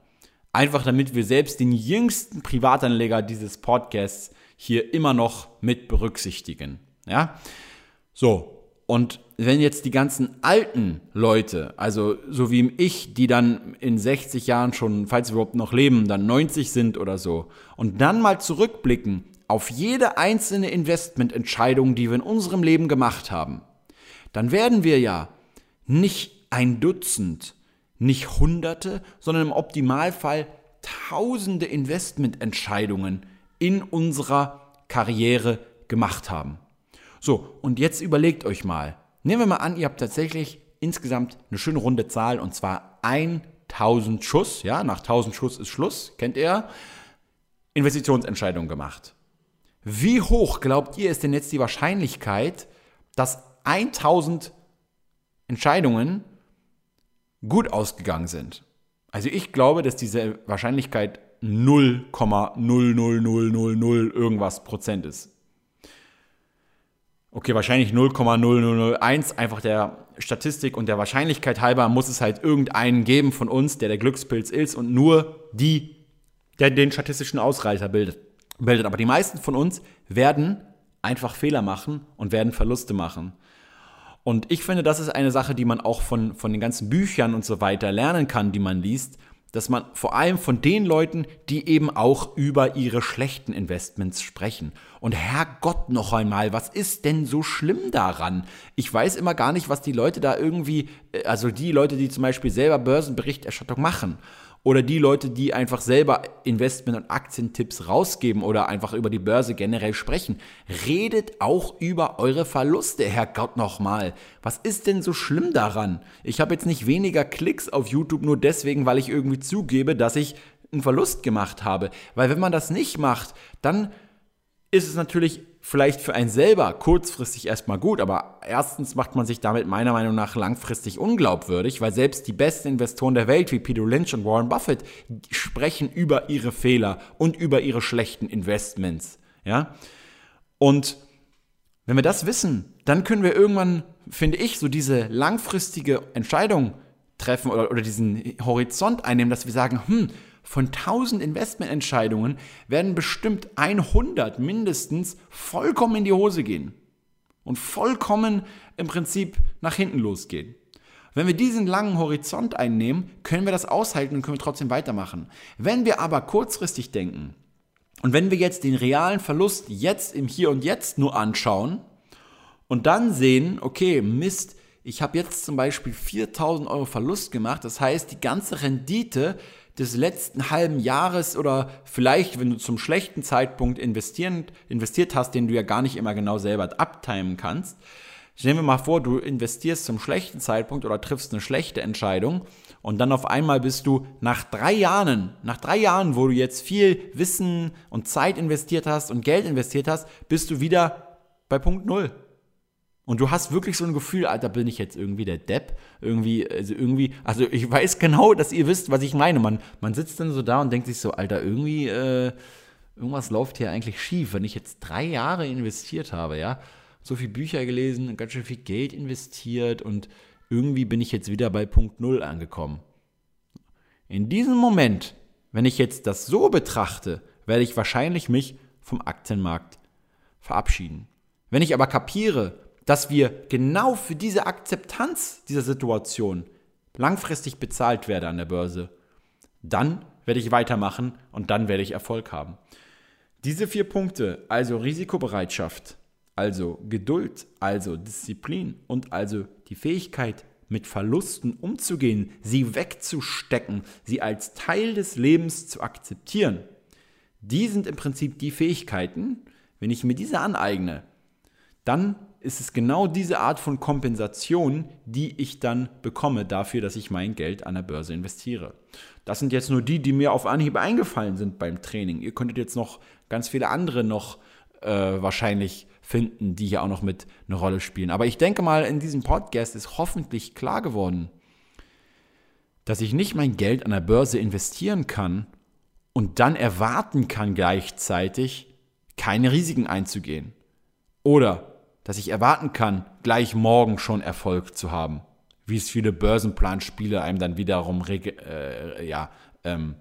Einfach damit wir selbst den jüngsten Privatanleger dieses Podcasts hier immer noch mit berücksichtigen. Ja? So. Und wenn jetzt die ganzen alten Leute, also so wie ich, die dann in 60 Jahren schon, falls sie überhaupt noch leben, dann 90 sind oder so, und dann mal zurückblicken auf jede einzelne Investmententscheidung, die wir in unserem Leben gemacht haben, dann werden wir ja nicht ein Dutzend, nicht Hunderte, sondern im Optimalfall tausende Investmententscheidungen in unserer Karriere gemacht haben. So, und jetzt überlegt euch mal. Nehmen wir mal an, ihr habt tatsächlich insgesamt eine schöne runde Zahl und zwar 1000 Schuss, ja, nach 1000 Schuss ist Schluss, kennt ihr, Investitionsentscheidungen gemacht. Wie hoch glaubt ihr ist denn jetzt die Wahrscheinlichkeit, dass 1000 Entscheidungen gut ausgegangen sind? Also ich glaube, dass diese Wahrscheinlichkeit 0,00000 irgendwas Prozent ist. Okay, wahrscheinlich 0,0001, einfach der Statistik und der Wahrscheinlichkeit halber muss es halt irgendeinen geben von uns, der der Glückspilz ist und nur die, der den statistischen Ausreißer bildet. bildet. Aber die meisten von uns werden einfach Fehler machen und werden Verluste machen. Und ich finde, das ist eine Sache, die man auch von, von den ganzen Büchern und so weiter lernen kann, die man liest, dass man vor allem von den Leuten, die eben auch über ihre schlechten Investments sprechen. Und Herrgott noch einmal, was ist denn so schlimm daran? Ich weiß immer gar nicht, was die Leute da irgendwie, äh, also die Leute, die zum Beispiel selber Börsenberichterstattung machen oder die Leute, die einfach selber Investment- und Aktientipps rausgeben oder einfach über die Börse generell sprechen. Redet auch über eure Verluste, Herrgott nochmal. Was ist denn so schlimm daran? Ich habe jetzt nicht weniger Klicks auf YouTube nur deswegen, weil ich irgendwie zugebe, dass ich einen Verlust gemacht habe. Weil wenn man das nicht macht, dann ist es natürlich vielleicht für einen selber kurzfristig erstmal gut, aber erstens macht man sich damit meiner Meinung nach langfristig unglaubwürdig, weil selbst die besten Investoren der Welt wie Peter Lynch und Warren Buffett sprechen über ihre Fehler und über ihre schlechten Investments, ja? Und wenn wir das wissen, dann können wir irgendwann, finde ich, so diese langfristige Entscheidung treffen oder, oder diesen Horizont einnehmen, dass wir sagen, hm, von 1000 Investmententscheidungen werden bestimmt 100 mindestens vollkommen in die Hose gehen und vollkommen im Prinzip nach hinten losgehen. Wenn wir diesen langen Horizont einnehmen, können wir das aushalten und können wir trotzdem weitermachen. Wenn wir aber kurzfristig denken und wenn wir jetzt den realen Verlust jetzt im Hier und Jetzt nur anschauen und dann sehen, okay, Mist, ich habe jetzt zum Beispiel 4000 Euro Verlust gemacht, das heißt, die ganze Rendite des letzten halben Jahres oder vielleicht, wenn du zum schlechten Zeitpunkt investieren, investiert hast, den du ja gar nicht immer genau selber abtimen kannst. Stellen wir mal vor, du investierst zum schlechten Zeitpunkt oder triffst eine schlechte Entscheidung und dann auf einmal bist du nach drei Jahren, nach drei Jahren, wo du jetzt viel Wissen und Zeit investiert hast und Geld investiert hast, bist du wieder bei Punkt Null. Und du hast wirklich so ein Gefühl, Alter, bin ich jetzt irgendwie der Depp? Irgendwie, also irgendwie, also ich weiß genau, dass ihr wisst, was ich meine. Man, man sitzt dann so da und denkt sich so, Alter, irgendwie, äh, irgendwas läuft hier eigentlich schief, wenn ich jetzt drei Jahre investiert habe, ja. So viel Bücher gelesen, ganz schön viel Geld investiert und irgendwie bin ich jetzt wieder bei Punkt Null angekommen. In diesem Moment, wenn ich jetzt das so betrachte, werde ich wahrscheinlich mich vom Aktienmarkt verabschieden. Wenn ich aber kapiere, dass wir genau für diese Akzeptanz dieser Situation langfristig bezahlt werden an der Börse, dann werde ich weitermachen und dann werde ich Erfolg haben. Diese vier Punkte, also Risikobereitschaft, also Geduld, also Disziplin und also die Fähigkeit, mit Verlusten umzugehen, sie wegzustecken, sie als Teil des Lebens zu akzeptieren, die sind im Prinzip die Fähigkeiten, wenn ich mir diese aneigne, dann ist es genau diese Art von Kompensation, die ich dann bekomme dafür, dass ich mein Geld an der Börse investiere. Das sind jetzt nur die, die mir auf Anhieb eingefallen sind beim Training. Ihr könntet jetzt noch ganz viele andere noch äh, wahrscheinlich finden, die hier auch noch mit eine Rolle spielen. Aber ich denke mal, in diesem Podcast ist hoffentlich klar geworden, dass ich nicht mein Geld an der Börse investieren kann und dann erwarten kann gleichzeitig, keine Risiken einzugehen. Oder dass ich erwarten kann, gleich morgen schon Erfolg zu haben. Wie es viele Börsenplanspiele einem dann wiederum, äh, ja, ähm,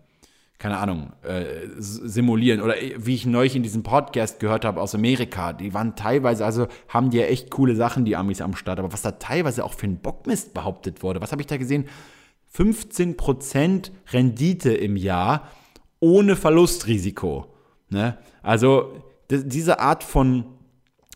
keine Ahnung, äh, simulieren. Oder wie ich neulich in diesem Podcast gehört habe aus Amerika, die waren teilweise, also haben die ja echt coole Sachen, die Amis am Start, aber was da teilweise auch für ein Bockmist behauptet wurde, was habe ich da gesehen? 15% Rendite im Jahr ohne Verlustrisiko. Ne? Also diese Art von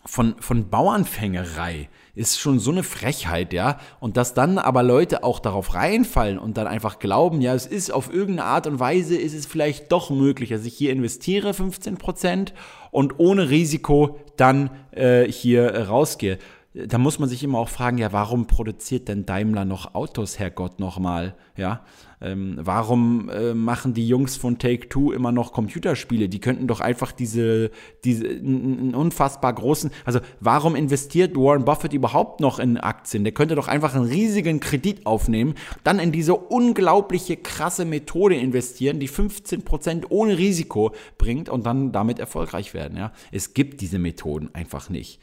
von, von Bauernfängerei ist schon so eine Frechheit, ja. Und dass dann aber Leute auch darauf reinfallen und dann einfach glauben, ja, es ist auf irgendeine Art und Weise, ist es vielleicht doch möglich, dass ich hier investiere 15% und ohne Risiko dann äh, hier rausgehe da muss man sich immer auch fragen, ja, warum produziert denn Daimler noch Autos, Herrgott, nochmal? Ja, ähm, warum äh, machen die Jungs von Take-Two immer noch Computerspiele? Die könnten doch einfach diese, diese unfassbar großen, also warum investiert Warren Buffett überhaupt noch in Aktien? Der könnte doch einfach einen riesigen Kredit aufnehmen, dann in diese unglaubliche krasse Methode investieren, die 15% ohne Risiko bringt und dann damit erfolgreich werden. Ja, es gibt diese Methoden einfach nicht.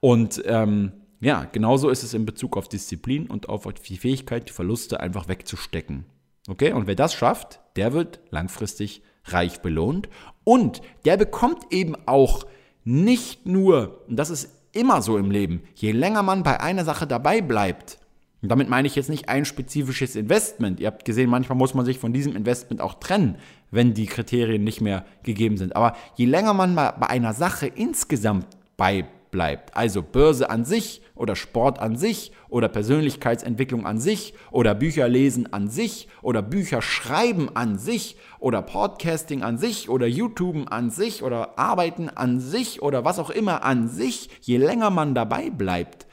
Und ähm, ja, genauso ist es in Bezug auf Disziplin und auf die Fähigkeit, die Verluste einfach wegzustecken. Okay, und wer das schafft, der wird langfristig reich belohnt und der bekommt eben auch nicht nur, und das ist immer so im Leben, je länger man bei einer Sache dabei bleibt, und damit meine ich jetzt nicht ein spezifisches Investment. Ihr habt gesehen, manchmal muss man sich von diesem Investment auch trennen, wenn die Kriterien nicht mehr gegeben sind. Aber je länger man bei einer Sache insgesamt bei bleibt. Also Börse an sich oder Sport an sich oder Persönlichkeitsentwicklung an sich oder Bücher lesen an sich oder Bücher schreiben an sich oder Podcasting an sich oder YouTube an sich oder Arbeiten an sich oder was auch immer an sich, je länger man dabei bleibt,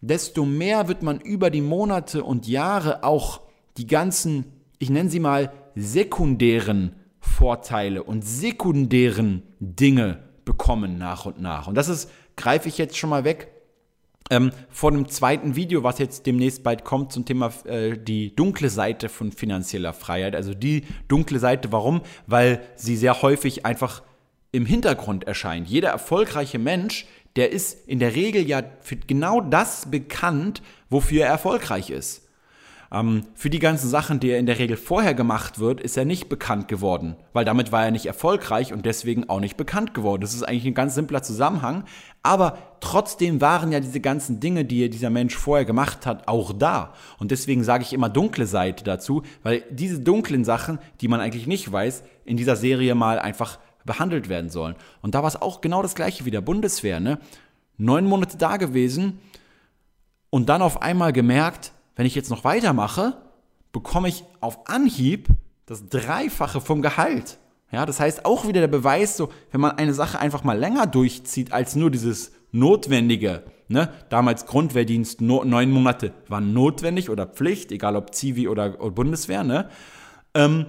desto mehr wird man über die Monate und Jahre auch die ganzen, ich nenne sie mal, sekundären Vorteile und sekundären Dinge bekommen nach und nach. Und das ist greife ich jetzt schon mal weg. Ähm, vor dem zweiten Video, was jetzt demnächst bald kommt zum Thema äh, die dunkle Seite von finanzieller Freiheit. Also die dunkle Seite, warum? Weil sie sehr häufig einfach im Hintergrund erscheint. Jeder erfolgreiche Mensch, der ist in der Regel ja für genau das bekannt, wofür er erfolgreich ist. Ähm, für die ganzen Sachen, die er in der Regel vorher gemacht wird, ist er nicht bekannt geworden, weil damit war er nicht erfolgreich und deswegen auch nicht bekannt geworden. Das ist eigentlich ein ganz simpler Zusammenhang, aber trotzdem waren ja diese ganzen Dinge, die dieser Mensch vorher gemacht hat, auch da. Und deswegen sage ich immer dunkle Seite dazu, weil diese dunklen Sachen, die man eigentlich nicht weiß, in dieser Serie mal einfach behandelt werden sollen. Und da war es auch genau das gleiche wie der Bundeswehr. Ne? Neun Monate da gewesen und dann auf einmal gemerkt, wenn ich jetzt noch weitermache, bekomme ich auf Anhieb das Dreifache vom Gehalt. Ja, das heißt auch wieder der Beweis, so, wenn man eine Sache einfach mal länger durchzieht als nur dieses Notwendige. Ne? Damals Grundwehrdienst, no, neun Monate waren notwendig oder Pflicht, egal ob Zivi oder, oder Bundeswehr. Ne? Ähm,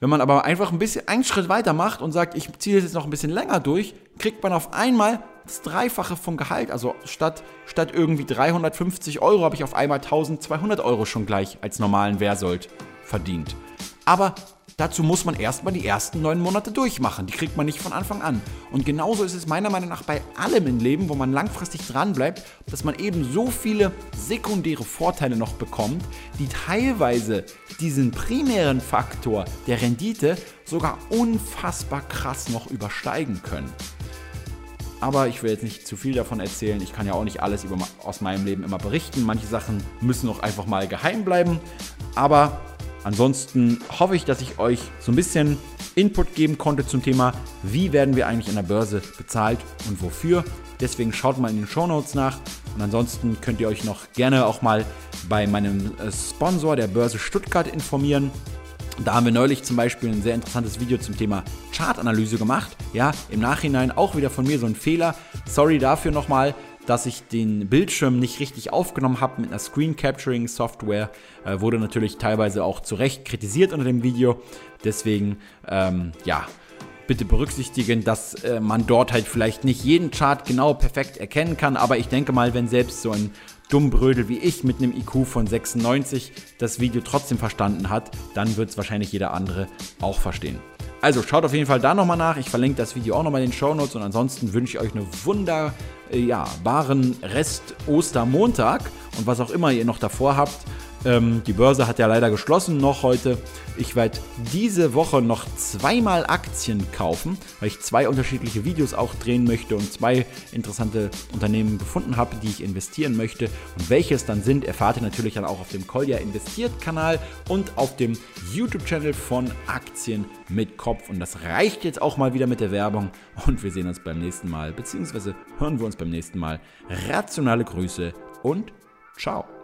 wenn man aber einfach ein bisschen einen Schritt weiter macht und sagt, ich ziehe das jetzt noch ein bisschen länger durch, kriegt man auf einmal das Dreifache vom Gehalt. Also statt, statt irgendwie 350 Euro habe ich auf einmal 1200 Euro schon gleich als normalen Wehrsold verdient. Aber dazu muss man erstmal die ersten neun Monate durchmachen. Die kriegt man nicht von Anfang an. Und genauso ist es meiner Meinung nach bei allem im Leben, wo man langfristig dran bleibt, dass man eben so viele sekundäre Vorteile noch bekommt, die teilweise diesen primären Faktor der Rendite sogar unfassbar krass noch übersteigen können. Aber ich will jetzt nicht zu viel davon erzählen. Ich kann ja auch nicht alles über, aus meinem Leben immer berichten. Manche Sachen müssen auch einfach mal geheim bleiben. Aber ansonsten hoffe ich, dass ich euch so ein bisschen Input geben konnte zum Thema, wie werden wir eigentlich an der Börse bezahlt und wofür. Deswegen schaut mal in den Show Notes nach. Und ansonsten könnt ihr euch noch gerne auch mal bei meinem äh, Sponsor der Börse Stuttgart informieren. Da haben wir neulich zum Beispiel ein sehr interessantes Video zum Thema Chartanalyse gemacht. Ja, im Nachhinein auch wieder von mir so ein Fehler. Sorry dafür nochmal, dass ich den Bildschirm nicht richtig aufgenommen habe mit einer Screen Capturing Software. Äh, wurde natürlich teilweise auch zu Recht kritisiert unter dem Video. Deswegen, ähm, ja, bitte berücksichtigen, dass äh, man dort halt vielleicht nicht jeden Chart genau perfekt erkennen kann. Aber ich denke mal, wenn selbst so ein Dummbrödel wie ich mit einem IQ von 96 das Video trotzdem verstanden hat, dann wird es wahrscheinlich jeder andere auch verstehen. Also schaut auf jeden Fall da nochmal nach. Ich verlinke das Video auch nochmal in den Show Notes und ansonsten wünsche ich euch einen wunderbaren Rest Ostermontag und was auch immer ihr noch davor habt. Ähm, die Börse hat ja leider geschlossen noch heute. Ich werde diese Woche noch zweimal Aktien kaufen, weil ich zwei unterschiedliche Videos auch drehen möchte und zwei interessante Unternehmen gefunden habe, die ich investieren möchte. Und welche es dann sind, erfahrt ihr natürlich dann auch auf dem Kolja investiert Kanal und auf dem YouTube-Channel von Aktien mit Kopf. Und das reicht jetzt auch mal wieder mit der Werbung. Und wir sehen uns beim nächsten Mal, beziehungsweise hören wir uns beim nächsten Mal. Rationale Grüße und ciao.